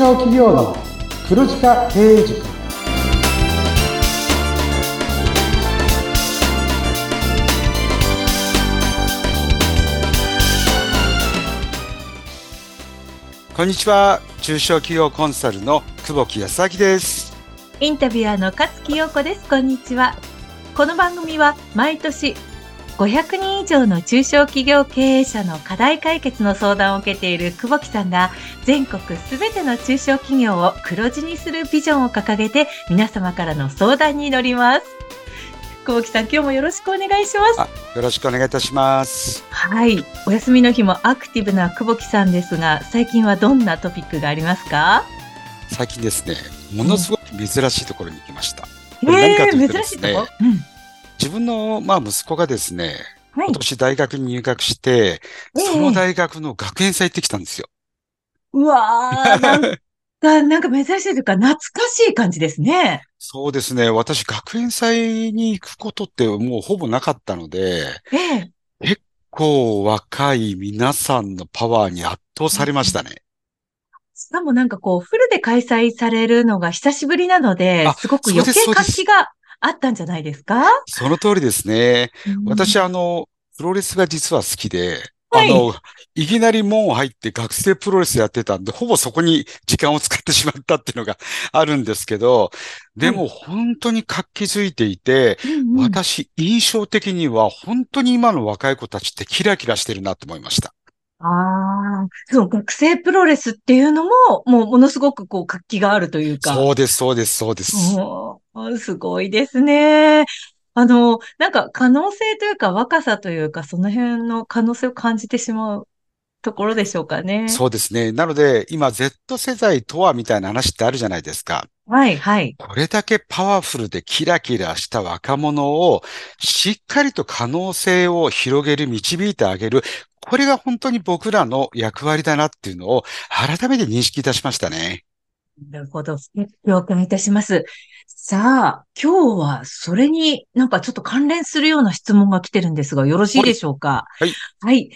小企業の黒字化経営塾こんにちは中小企業コンサルの久保木康明ですインタビュアーの勝木陽子です。こんにちは。この番組は毎年500人以上の中小企業経営者の課題解決の相談を受けている久保木さんが全国すべての中小企業を黒字にするビジョンを掲げて皆様からの相談に乗ります。久保木さん、今日もよろしくお願いします。あよろしくお願いいたしますはい。お休みの日もアクティブな久保木さんですが、最近はどんなトピックがありますか？最近ですねものすごく珍しいところに行きました、これ何かというとですね珍しいとこ？うん。自分のまあ息子がですねはい今。年大学に入学して、その大学の学園祭行ってきたんですよ。うわー、なんか、なんか珍しいというか、懐かしい感じですね。そうですね。私、学園祭に行くことってもうほぼなかったので、ええ。こう若い皆さんのパワーに圧倒されましたね。しかもなんかこう、フルで開催されるのが久しぶりなのであ、すごく余計活気があったんじゃないですか？その通りですね。私、は、あの、プロレスが実は好きで、はい。あの、いきなり門入って学生プロレスやってたんで、ほぼそこに時間を使ってしまったっていうのがあるんですけど、でも本当に活気づいていて、うんうん。私、印象的には本当に今の若い子たちってキラキラしてるなと思いました。ああ、そう、学生プロレスっていうのも、もうものすごくこう、活気があるというか。そうです、そうです、そうです。すごいですね。あの、なんか可能性というか若さというか、その辺の可能性を感じてしまうところでしょうかね。そうですね。なので、今 Z 世代とはみたいな話ってあるじゃないですか。はい、はい。これだけパワフルでキラキラした若者をしっかりと可能性を広げる、導いてあげる。これが本当に僕らの役割だなっていうのを改めて認識いたしましたね。なるほど。了解いたします。さあ、今日はそれになんかちょっと関連するような質問が来てるんですが、よろしいでしょうか？はい。はい。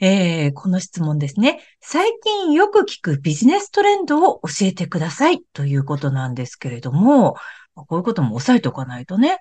えー、この質問ですね。最近よく聞くビジネストレンドを教えてくださいということなんですけれども、こういうことも押さえておかないとね、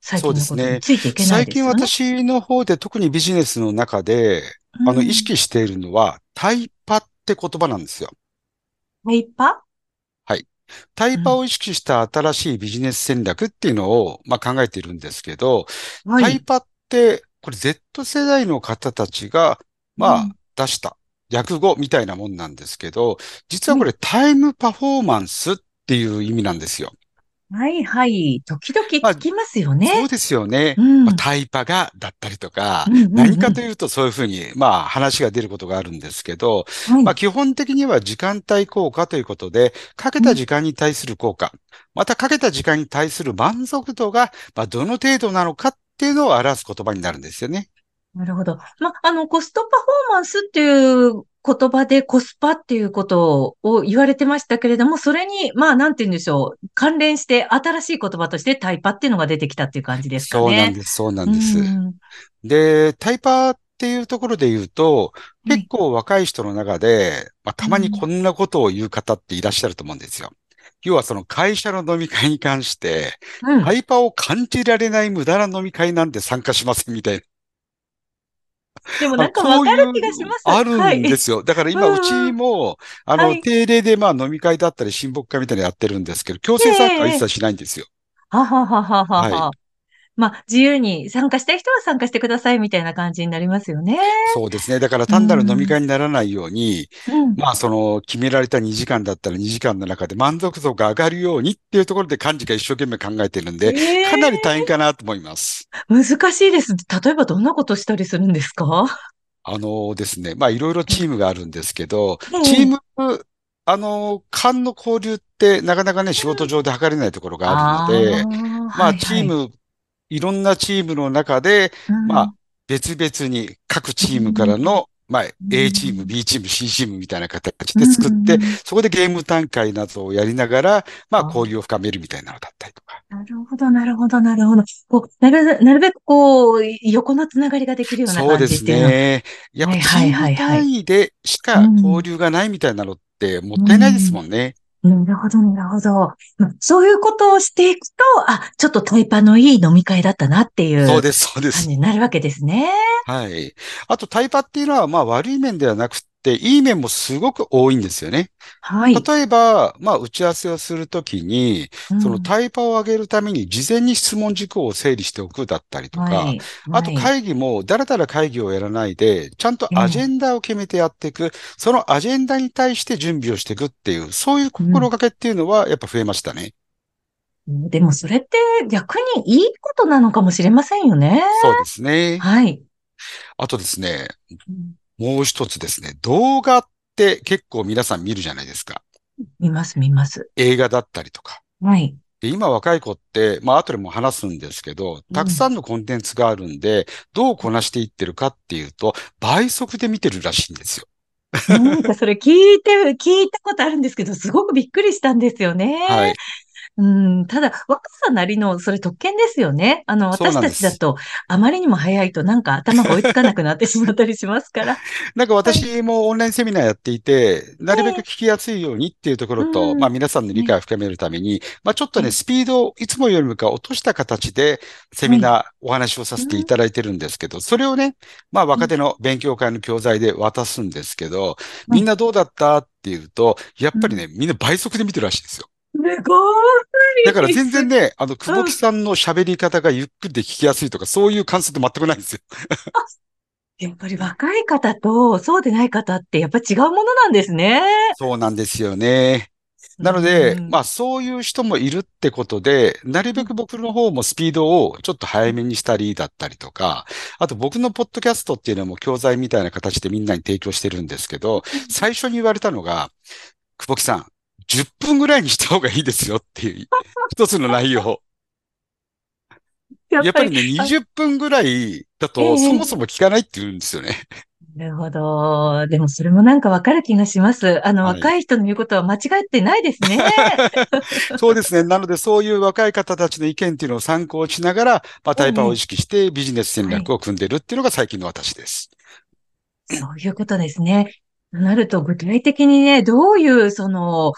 最近のことについていけない最近ですよね。私の方で特にビジネスの中で、あの、意識しているのは、タイパって言葉なんですよ。タイパ？タイパを意識した新しいビジネス戦略っていうのを、まあ、考えているんですけど、はい。タイパって、これ Z 世代の方たちが、まあうん、出した略語みたいなもんなんですけど、実はこれタイムパフォーマンスっていう意味なんですよ。はい、はい。時々聞きますよね。そうですよね。うんまあ、タイパがだったりとか、うんうんうん何かというとそういうふうに、まあ話が出ることがあるんですけど、はいまあ基本的には時間帯効果ということで、かけた時間に対する効果、またかけた時間に対する満足度が、まあどの程度なのかっていうのを表す言葉になるんですよね。なるほど。ま、あの、コストパフォーマンスっていう言葉でコスパっていうことを言われてましたけれども、それに、まあ、なんて言うんでしょう。関連して新しい言葉としてタイパっていうのが出てきたっていう感じですかね。そうなんです、そうなんです。うんで、タイパーっていうところで言うと、はい結構若い人の中で、まあ、たまにこんなことを言う方っていらっしゃると思うんですよ。要はその会社の飲み会に関して、うんタイパーを感じられない無駄な飲み会なんて参加しませんみたいな。でもなんかあわかる気がします。あはいるんですよ。だから今、うちも、あの、はい定例でまあ飲み会だったり親睦会みたいなのやってるんですけど、強制参加は一切しないんですよ。はははははは。はまあ、自由に参加したい人は参加してくださいみたいな感じになりますよね。そうですね。だから単なる飲み会にならないように、うん。まあ、その、決められた2時間だったら2時間の中で満足度が上がるようにっていうところで幹事が一生懸命考えてるんで、えーかなり大変かなと思います。難しいです。例えばどんなことしたりするんですか？あのですね、まあ、いろいろチームがあるんですけどうん、チーム、あの、間の交流ってなかなかね、仕事上で測れないところがあるので、まあ、チー、ム、いろんなチームの中で、まあ、別々に各チームからの、まあ、A チーム、B チーム、C チームみたいな形で作って、そこでゲーム大会などをやりながら、まあ、あ交流を深めるみたいなのだったりとか。なるほど、なるほど、なるほど。こうなる、なるべくこう、横のつながりができるような感そうです。ね。やっぱチーム単位でしか交流がないみたいなのっってもったいないですもんね。なるほど、なるほど。そういうことをしていくと、あ、ちょっとタイパのいい飲み会だったなっていうそうです、そうです。感じになるわけですね。はい。あとタイパっていうのは、まあ悪い面ではなくて、いい面もすごく多いんですよね。はい。例えば、まあ打ち合わせをするときに、うんそのタイパを上げるために事前に質問事項を整理しておくだったりとか、はいあとはい会議もだらだら会議をやらないで、ちゃんとアジェンダを決めてやっていく、そのアジェンダに対して準備をしていくっていう、そういう心がけっていうのはやっぱ増えましたね。でもそれって逆にいいことなのかもしれませんよね。そうですね。はい。あとですね、うんもう一つですね、動画って結構皆さん見るじゃないですか。見ます、見ます。映画だったりとか。はい。で今若い子って、まあ後でも話すんですけど、たくさんのコンテンツがあるんで、どうこなしていってるかっていうと、倍速で見てるらしいんですよ。なんかそれ聞いて、聞いたことあるんですけど、すごくびっくりしたんですよね。はい。うん、ただ、若さなりの、それ特権ですよね。あの、私たちだと、あまりにも早いとなんか頭が追いつかなくなってしまったりしますから。なんか私もオンラインセミナーやっていて、なるべく聞きやすいようにっていうところと、うん。まあ皆さんの理解を深めるために、まあちょっとね、うん。スピードをいつもよりもか落とした形でセミナーお話をさせていただいてるんですけど、それをね、まあ若手の勉強会の教材で渡すんですけど、うん。みんなどうだった？っていうと、やっぱりね、みんな倍速で見てるらしいですよ。すごい。だから全然ね、あの、久保木さんの喋り方がゆっくりで聞きやすいとか、そういう感想って全くないんですよ。やっぱり若い方とそうでない方ってやっぱ違うものなんですね。そうなんですよね。なので、うんまあそういう人もいるってことで、なるべく僕の方もスピードをちょっと早めにしたりだったりとか、あと僕のポッドキャストっていうのも教材みたいな形でみんなに提供してるんですけど、最初に言われたのが、久保木さん、10分ぐらいにした方がいいですよっていう 一つの内容。ややっぱりね、20分ぐらいだえとえそもそも聞かないって言うんですよね。なるほど。でもそれもなんかわかる気がします。あの、はい若い人の言うことは間違ってないですね。そうですね。なので、そういう若い方たちの意見っていうのを参考にしながら、まあ、タイパーを意識してビジネス戦略を組んでるっていうのが最近の私です。そういうことですね。となると、具体的にね、どういう、その、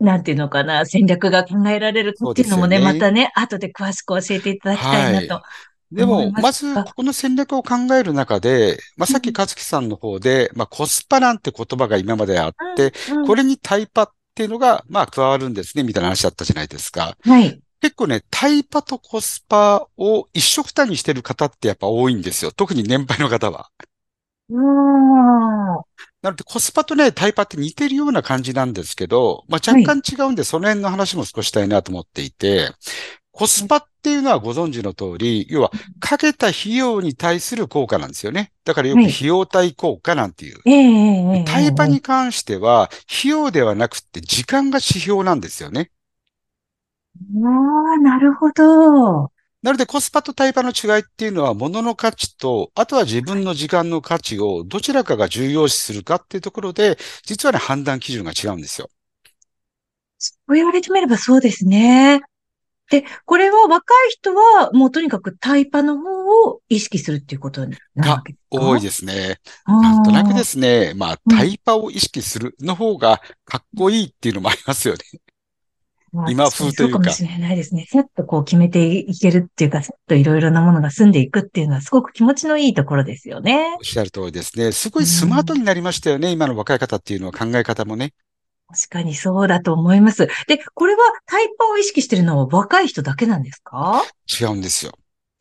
なんていうのかな、戦略が考えられるかっていうのもね、ねまたね、後で詳しく教えていただきたいなと。でも、思いますまず、ここの戦略を考える中で、まあ、さっき和樹さんの方で、まあ、コスパなんて言葉が今まであって、うんこれにタイパっていうのが、まあ、加わるんですね、みたいな話だったじゃないですか。はい。結構ね、タイパとコスパを一緒くたにしてる方ってやっぱ多いんですよ。特に年配の方は。うーん。なので、コスパとね、タイパって似てるような感じなんですけど、まあ、若干違うんで、その辺の話も少ししたいなと思っていて、コスパっていうのはご存知の通り、要は、かけた費用に対する効果なんですよね。だからよくはい費用対効果なんていう。ええええええタイパに関しては、費用ではなくて時間が指標なんですよね。ああ、なるほど。なので、コスパとタイパの違いっていうのは、物の価値と、あとは自分の時間の価値をどちらかが重要視するかっていうところで、実はね、判断基準が違うんですよ。そう言われてみればそうですね。で、これは若い人はもうとにかくタイパの方を意識するっていうことになるわけですか？多いですね。なんとなくですね、まあ、うんタイパを意識するの方がかっこいいっていうのもありますよね。まあ今風というかそうかもしれないですね。さっとこう決めていけるっていうか、さっといろいろなものが済んでいくっていうのはすごく気持ちのいいところですよねお。っしゃる通りですね。すごいスマートになりましたよね。今の若い方っていうのは考え方もね。確かにそうだと思います。で、これはタイパを意識してるのは若い人だけなんですか？違うんですよ。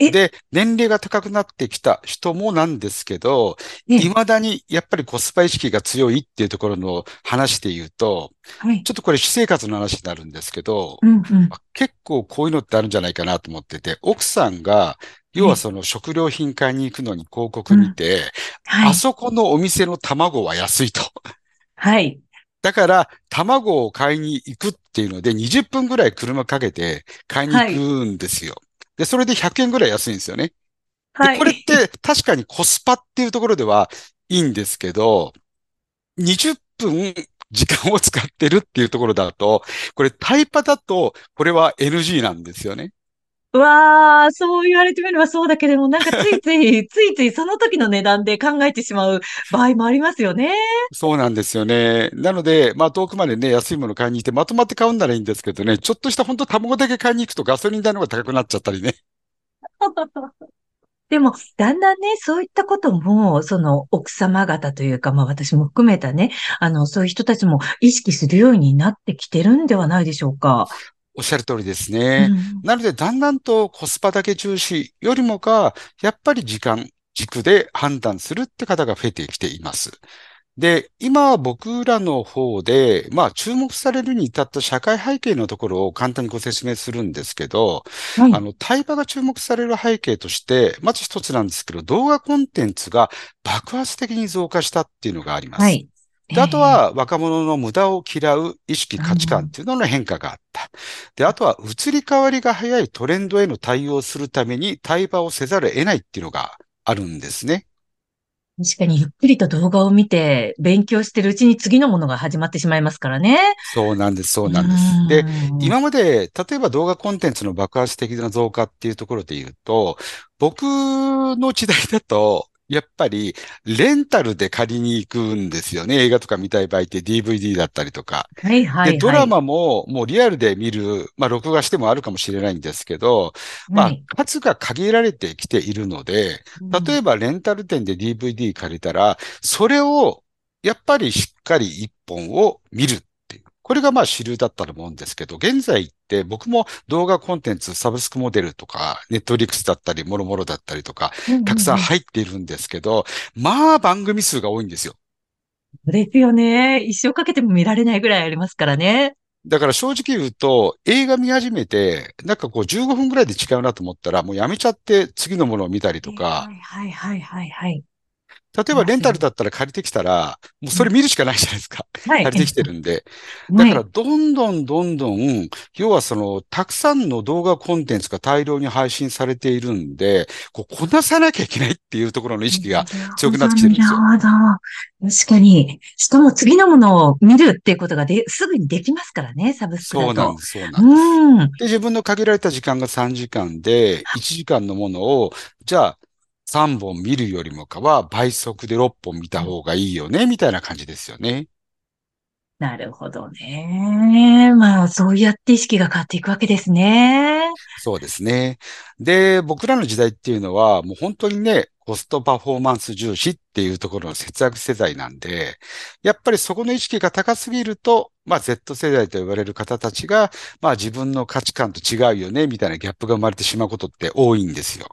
えで、年齢が高くなってきた人もなんですけど、ええ未だにやっぱりコスパ意識が強いっていうところの話で言うと、はい。ちょっとこれ私生活の話になるんですけど、うんうん。結構こういうのってあるんじゃないかなと思ってて、奥さんが、要はその食料品買いに行くのに広告見て、はい。あそこのお店の卵は安いと。はい。だから、卵を買いに行くっていうので、20分ぐらい車かけて買いに行くんですよ。で、それで100円ぐらい安いんですよね。で、はい。これって確かにコスパっていうところではいいんですけど、20分時間を使ってるっていうところだと、これタイパだと、これは NG なんですよね。うわー、そう言われてみればそうだけれども、なんかついつい、ついついその時の値段で考えてしまう場合もありますよね。そうなんですよね。なので、まあ遠くまでね、安いもの買いに行ってまとまって買うんならいいんですけどね、ちょっとした本当卵だけ買いに行くとガソリン代の方が高くなっちゃったりね。でも、だんだんね、そういったことも、その奥様方というか、まあ私も含めたね、あの、そういう人たちも意識するようになってきてるんではないでしょうか。おっしゃる通りですね。うんなので、だんだんとコスパだけ重視よりもか、やっぱり時間、軸で判断するって方が増えてきています。で、今僕らの方で、まあ注目されるに至った社会背景のところを簡単にご説明するんですけど、はいあの、タイパが注目される背景として、まず一つなんですけど、動画コンテンツが爆発的に増加したっていうのがあります。はい。で、あとは若者の無駄を嫌う意識、価値観っていうのの変化があった。で、あとは移り変わりが早いトレンドへの対応するために対話をせざるを得ないっていうのがあるんですね。確かにゆっくりと動画を見て勉強してるうちに次のものが始まってしまいますからね。そうなんです、そうなんです。で、うん今まで、例えば動画コンテンツの爆発的な増加っていうところで言うと、僕の時代だと、やっぱり、レンタルで借りに行くんですよね。映画とか見たい場合って DVD だったりとか。はいはいはい。で、ドラマももうリアルで見る、まあ録画してもあるかもしれないんですけど、まあはい、数が限られてきているので、例えばレンタル店で DVD 借りたら、それをやっぱりしっかり一本を見る。これがまあ主流だったと思うんですけど、現在って僕も動画コンテンツ、サブスクモデルとか、ネットリックスだったり、もろもろだったりとか、うんたくさん入っているんですけど、まあ番組数が多いんですよ。ですよね。一生かけても見られないぐらいありますからね。だから正直言うと、映画見始めて、なんかこう15分ぐらいで違うなと思ったら、もうやめちゃって次のものを見たりとか、はいはいはいはいはい。例えばレンタルだったら借りてきたら、もうそれ見るしかないじゃないですか。はい。借りてきてるんで。はい。だから、どんどんどんどん、要はその、たくさんの動画コンテンツが大量に配信されているんで、こう、こなさなきゃいけないっていうところの意識が強くなってきてるんですよ。なるほど。確かに。しかも次のものを見るっていうことがで、すぐにできますからね、サブスクだと。そうなんです、そうなんです。うん。で、自分の限られた時間が3時間で、1時間のものを、じゃあ、3本見るよりもかは倍速で6本見た方がいいよね、みたいな感じですよね。なるほどね。まあ、そうやって意識が変わっていくわけですね。そうですね。で、僕らの時代っていうのは、もう本当にね、コストパフォーマンス重視っていうところの節約世代なんで、やっぱりそこの意識が高すぎると、まあ Z 世代と呼ばれる方たちが、まあ自分の価値観と違うよね、みたいなギャップが生まれてしまうことって多いんですよ。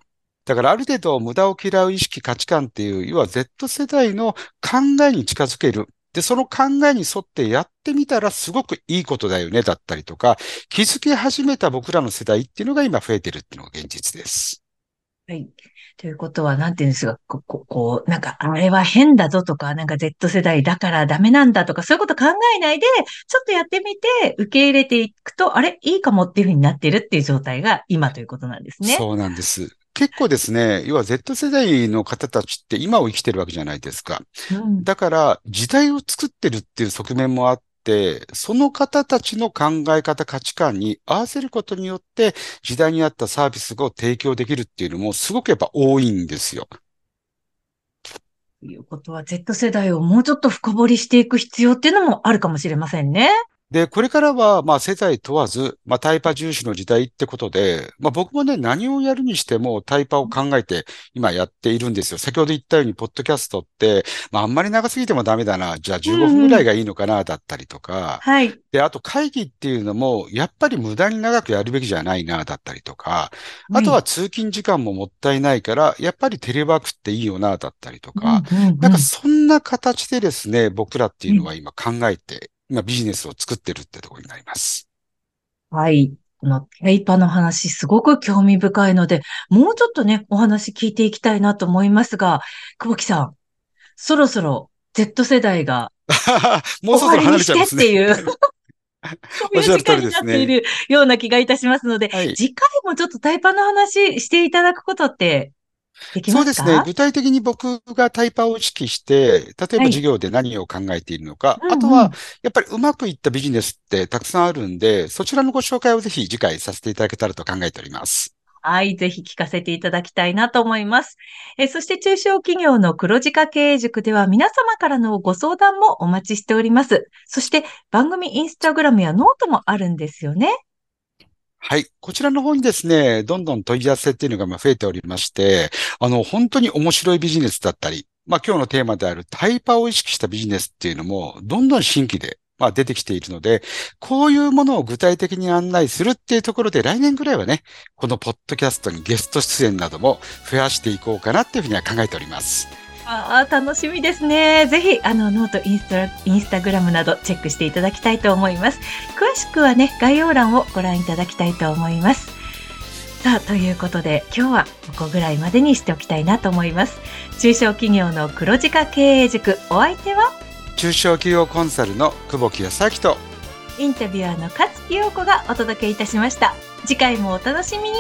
だからある程度無駄を嫌う意識、価値観っていう、要は Z 世代の考えに近づける。で、その考えに沿ってやってみたらすごくいいことだよね、だったりとか、気づき始めた僕らの世代っていうのが今増えてるっていうのが現実です。はい。ということは、なんていうんですか、こここう、なんか、あれは変だぞとか、なんか Z 世代だからダメなんだとか、そういうこと考えないで、ちょっとやってみて、受け入れていくと、あれいいかもっていうふうになってるっていう状態が今ということなんですね。そうなんです。結構ですね、要は Z 世代の方たちって今を生きてるわけじゃないですか。うん。だから時代を作ってるっていう側面もあって、その方たちの考え方、価値観に合わせることによって時代に合ったサービスを提供できるっていうのもすごくやっぱ多いんですよ。ということは、Z 世代をもうちょっと深掘りしていく必要っていうのもあるかもしれませんね。で、これからは、まあ、世代問わず、まあ、タイパ重視の時代ってことで、まあ、僕もね、何をやるにしてもタイパを考えて今やっているんですよ。先ほど言ったように、ポッドキャストって、まあ、あんまり長すぎてもダメだな。じゃあ15分ぐらいがいいのかな、だったりとか。はい。で、あと会議っていうのも、やっぱり無駄に長くやるべきじゃないな、だったりとか。あとは通勤時間ももったいないから、やっぱりテレワークっていいよな、だったりとか。うんうんうんなんかそんな形でですね、僕らっていうのは今考えて、今ビジネスを作ってるってところになります。はい。このテイパの話、すごく興味深いので、もうちょっとね、お話聞いていきたいなと思いますが、久保木さん、そろそろ Z 世代が もうそろそろ離れちゃいますね。終わりにしてっていう、そういう時間になっているような気がいたしますので、はい次回もちょっとタイパの話していただくことってそうですね。具体的に僕がタイパを意識して、例えばはい授業で何を考えているのか、うんうんあとは、やっぱりうまくいったビジネスってたくさんあるんで、そちらのご紹介をぜひ次回させていただけたらと考えております。はい、ぜひ聞かせていただきたいなと思います。えそして中小企業の黒字化経営塾では皆様からのご相談もお待ちしております。そして番組インスタグラムやノートもあるんですよね。はい。こちらの方にですね、どんどん問い合わせっていうのが増えておりまして、あの、本当に面白いビジネスだったり、まあ今日のテーマであるタイパを意識したビジネスっていうのも、どんどん新規でまあ、出てきているので、こういうものを具体的に案内するっていうところで、来年ぐらいはね、このポッドキャストにゲスト出演なども増やしていこうかなっていうふうには考えております。ああ、楽しみですね。ぜひ、あの、ノート、インスタ、インスタグラムなどチェックしていただきたいと思います。詳しくはね、概要欄をご覧いただきたいと思います。さあ、ということで、今日はここぐらいまでにしておきたいなと思います。中小企業の黒字化経営塾、お相手は？中小企業コンサルの久保木康明とインタビュアーの勝木陽子がお届けいたしました次回もお楽しみに